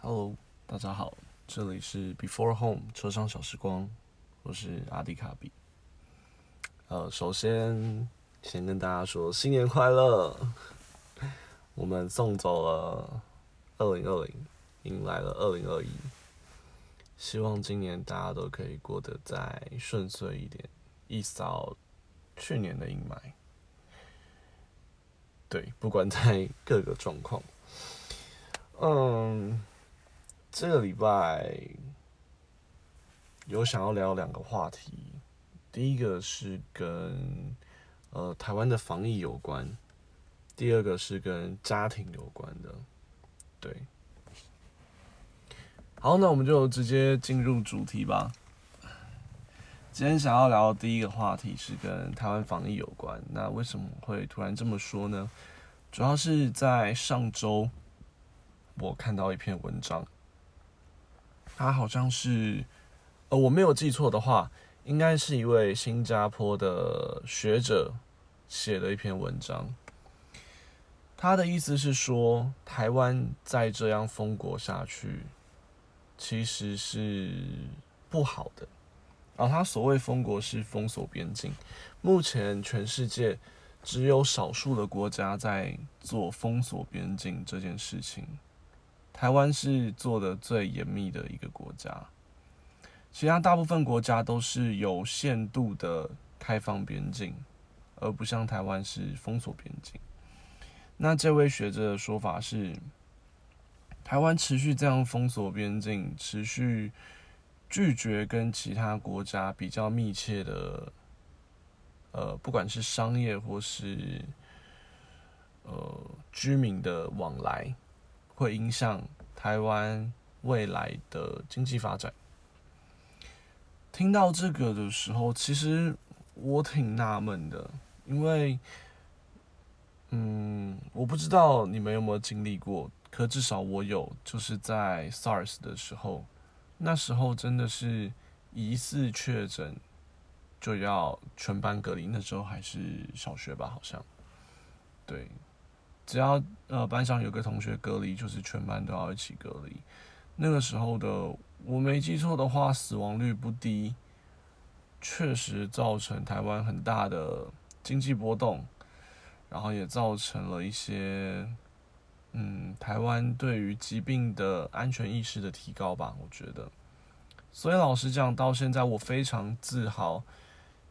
Hello，大家好，这里是 Before Home 车上小时光，我是阿迪卡比。呃，首先先跟大家说新年快乐，我们送走了二零二零，迎来了二零二一，希望今年大家都可以过得再顺遂一点，一扫去年的阴霾。对，不管在各个状况，嗯。这个礼拜有想要聊两个话题，第一个是跟呃台湾的防疫有关，第二个是跟家庭有关的。对，好，那我们就直接进入主题吧。今天想要聊的第一个话题是跟台湾防疫有关。那为什么会突然这么说呢？主要是在上周我看到一篇文章。他好像是，呃，我没有记错的话，应该是一位新加坡的学者写的一篇文章。他的意思是说，台湾再这样封国下去，其实是不好的。而他所谓封国是封锁边境，目前全世界只有少数的国家在做封锁边境这件事情。台湾是做的最严密的一个国家，其他大部分国家都是有限度的开放边境，而不像台湾是封锁边境。那这位学者的说法是，台湾持续这样封锁边境，持续拒绝跟其他国家比较密切的，呃，不管是商业或是呃居民的往来。会影响台湾未来的经济发展。听到这个的时候，其实我挺纳闷的，因为，嗯，我不知道你们有没有经历过，可至少我有，就是在 SARS 的时候，那时候真的是疑似确诊就要全班隔离，那时候还是小学吧，好像，对。只要呃班上有个同学隔离，就是全班都要一起隔离。那个时候的我没记错的话，死亡率不低，确实造成台湾很大的经济波动，然后也造成了一些嗯台湾对于疾病的安全意识的提高吧。我觉得，所以老实讲，到现在我非常自豪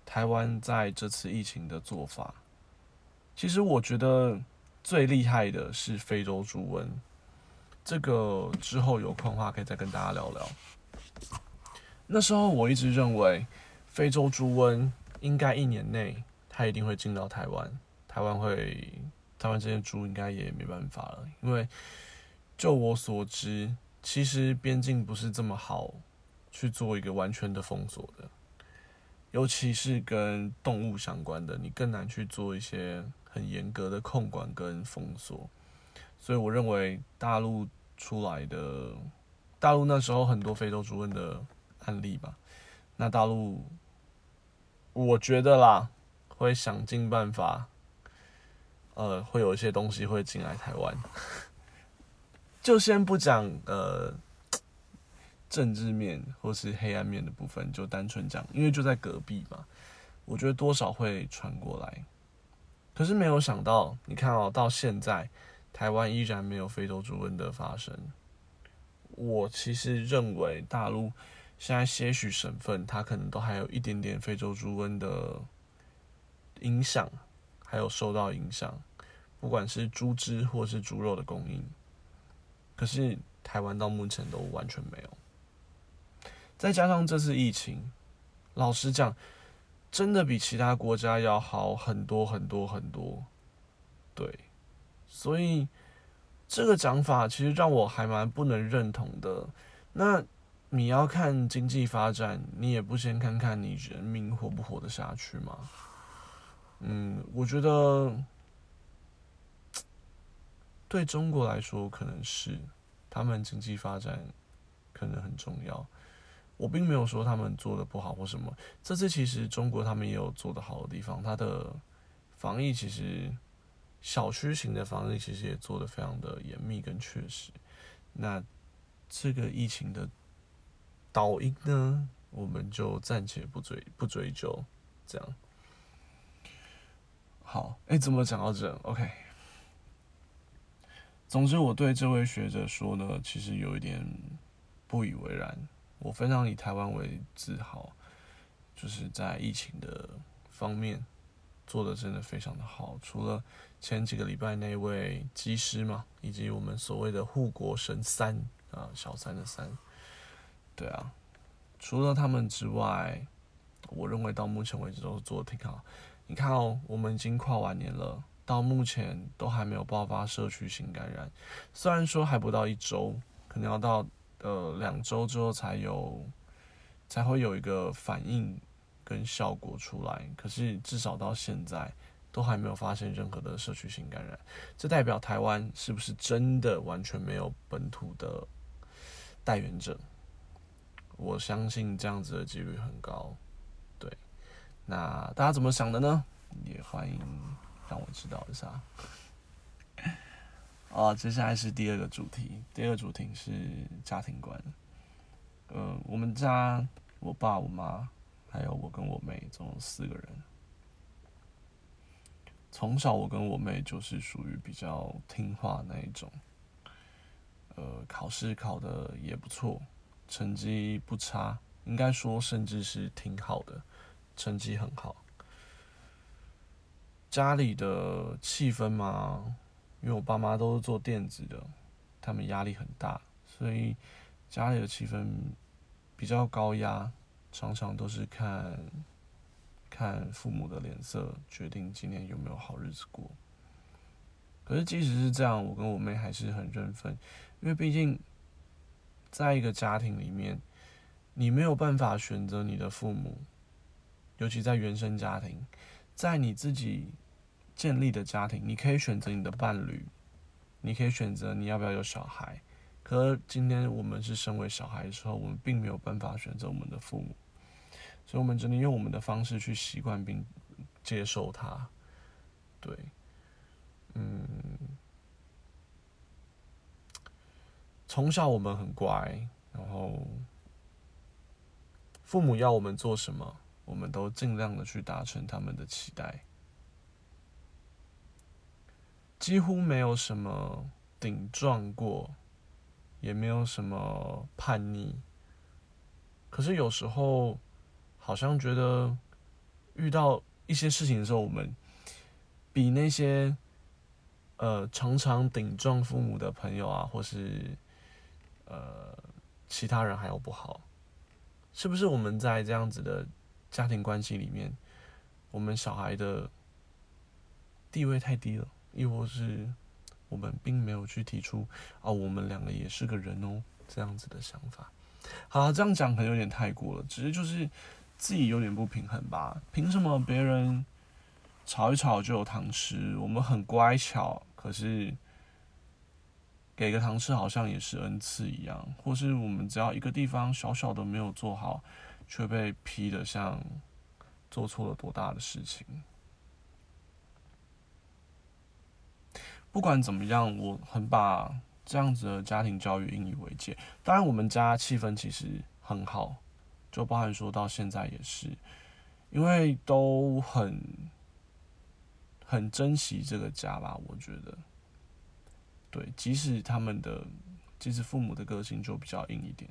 台湾在这次疫情的做法。其实我觉得。最厉害的是非洲猪瘟，这个之后有空的话可以再跟大家聊聊。那时候我一直认为非洲猪瘟应该一年内它一定会进到台湾，台湾会台湾这些猪应该也没办法了，因为就我所知，其实边境不是这么好去做一个完全的封锁的，尤其是跟动物相关的，你更难去做一些。很严格的控管跟封锁，所以我认为大陆出来的大陆那时候很多非洲猪瘟的案例吧，那大陆我觉得啦，会想尽办法，呃，会有一些东西会进来台湾，就先不讲呃政治面或是黑暗面的部分，就单纯讲，因为就在隔壁嘛，我觉得多少会传过来。可是没有想到，你看哦，到现在台湾依然没有非洲猪瘟的发生。我其实认为大陆现在些许省份，它可能都还有一点点非洲猪瘟的影响，还有受到影响，不管是猪只或是猪肉的供应。可是台湾到目前都完全没有。再加上这次疫情，老实讲。真的比其他国家要好很多很多很多，对，所以这个讲法其实让我还蛮不能认同的。那你要看经济发展，你也不先看看你人民活不活得下去吗？嗯，我觉得对中国来说可能是他们经济发展可能很重要。我并没有说他们做的不好或什么，这次其实中国他们也有做的好的地方，它的防疫其实小区型的防疫其实也做的非常的严密跟确实。那这个疫情的导因呢，我们就暂且不追不追究，这样。好，哎，怎么讲到这？OK。总之，我对这位学者说呢，其实有一点不以为然。我非常以台湾为自豪，就是在疫情的方面做的真的非常的好。除了前几个礼拜那位机师嘛，以及我们所谓的护国神三啊，小三的三，对啊，除了他们之外，我认为到目前为止都是做的挺好。你看哦，我们已经跨完年了。到目前都还没有爆发社区性感染，虽然说还不到一周，可能要到呃两周之后才有才会有一个反应跟效果出来，可是至少到现在都还没有发现任何的社区性感染，这代表台湾是不是真的完全没有本土的带源者？我相信这样子的几率很高。对，那大家怎么想的呢？也欢迎。让我知道一下。啊，接下来是第二个主题。第二个主题是家庭观。呃，我们家我爸、我妈，还有我跟我妹，总共四个人。从小我跟我妹就是属于比较听话那一种。呃，考试考的也不错，成绩不差，应该说甚至是挺好的，成绩很好。家里的气氛嘛，因为我爸妈都是做电子的，他们压力很大，所以家里的气氛比较高压，常常都是看看父母的脸色，决定今年有没有好日子过。可是即使是这样，我跟我妹还是很认份，因为毕竟在一个家庭里面，你没有办法选择你的父母，尤其在原生家庭，在你自己。建立的家庭，你可以选择你的伴侣，你可以选择你要不要有小孩。可今天我们是身为小孩的时候，我们并没有办法选择我们的父母，所以我们只能用我们的方式去习惯并接受他。对，嗯，从小我们很乖，然后父母要我们做什么，我们都尽量的去达成他们的期待。几乎没有什么顶撞过，也没有什么叛逆。可是有时候，好像觉得遇到一些事情的时候，我们比那些呃常常顶撞父母的朋友啊，或是呃其他人还要不好。是不是我们在这样子的家庭关系里面，我们小孩的地位太低了？亦或是我们并没有去提出啊，我们两个也是个人哦，这样子的想法。好，这样讲可能有点太过了，只是就是自己有点不平衡吧。凭什么别人吵一吵就有糖吃，我们很乖巧，可是给个糖吃好像也是恩赐一样，或是我们只要一个地方小小的没有做好，却被批的像做错了多大的事情。不管怎么样，我很把这样子的家庭教育引以为戒。当然，我们家气氛其实很好，就包含说到现在也是，因为都很很珍惜这个家吧。我觉得，对，即使他们的，即使父母的个性就比较硬一点，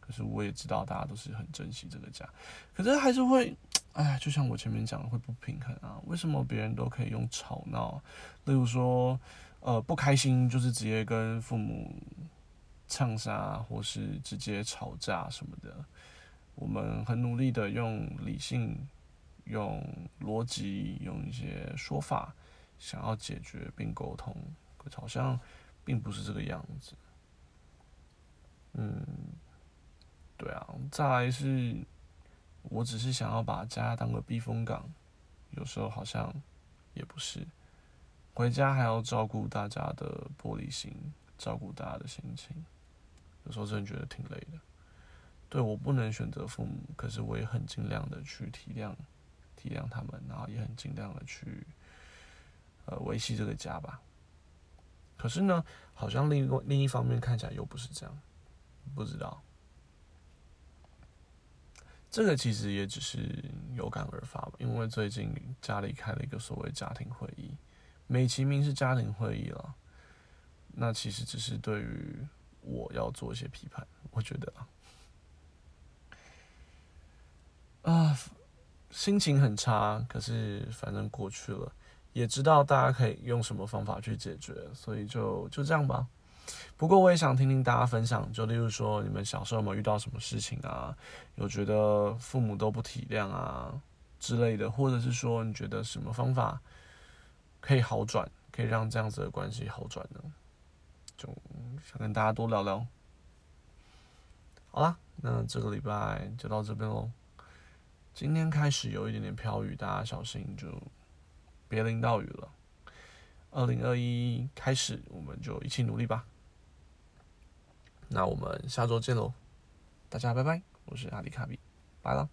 可是我也知道大家都是很珍惜这个家。可是还是会，哎，就像我前面讲的，会不平衡啊。为什么别人都可以用吵闹，例如说。呃，不开心就是直接跟父母呛杀，或是直接吵架什么的。我们很努力的用理性、用逻辑、用一些说法，想要解决并沟通，可好像并不是这个样子。嗯，对啊。再来是，我只是想要把家当个避风港，有时候好像也不是。回家还要照顾大家的玻璃心，照顾大家的心情，有时候真的觉得挺累的。对我不能选择父母，可是我也很尽量的去体谅、体谅他们，然后也很尽量的去呃维系这个家吧。可是呢，好像另一另一方面看起来又不是这样。不知道。这个其实也只是有感而发吧，因为最近家里开了一个所谓家庭会议，美其名是家庭会议了，那其实只是对于我要做一些批判，我觉得啊，心情很差，可是反正过去了，也知道大家可以用什么方法去解决，所以就就这样吧。不过我也想听听大家分享，就例如说你们小时候有没有遇到什么事情啊？有觉得父母都不体谅啊之类的，或者是说你觉得什么方法可以好转，可以让这样子的关系好转呢？就想跟大家多聊聊。好啦，那这个礼拜就到这边喽。今天开始有一点点飘雨，大家小心，就别淋到雨了。二零二一开始，我们就一起努力吧。那我们下周见喽，大家拜拜，我是阿里卡比，拜了。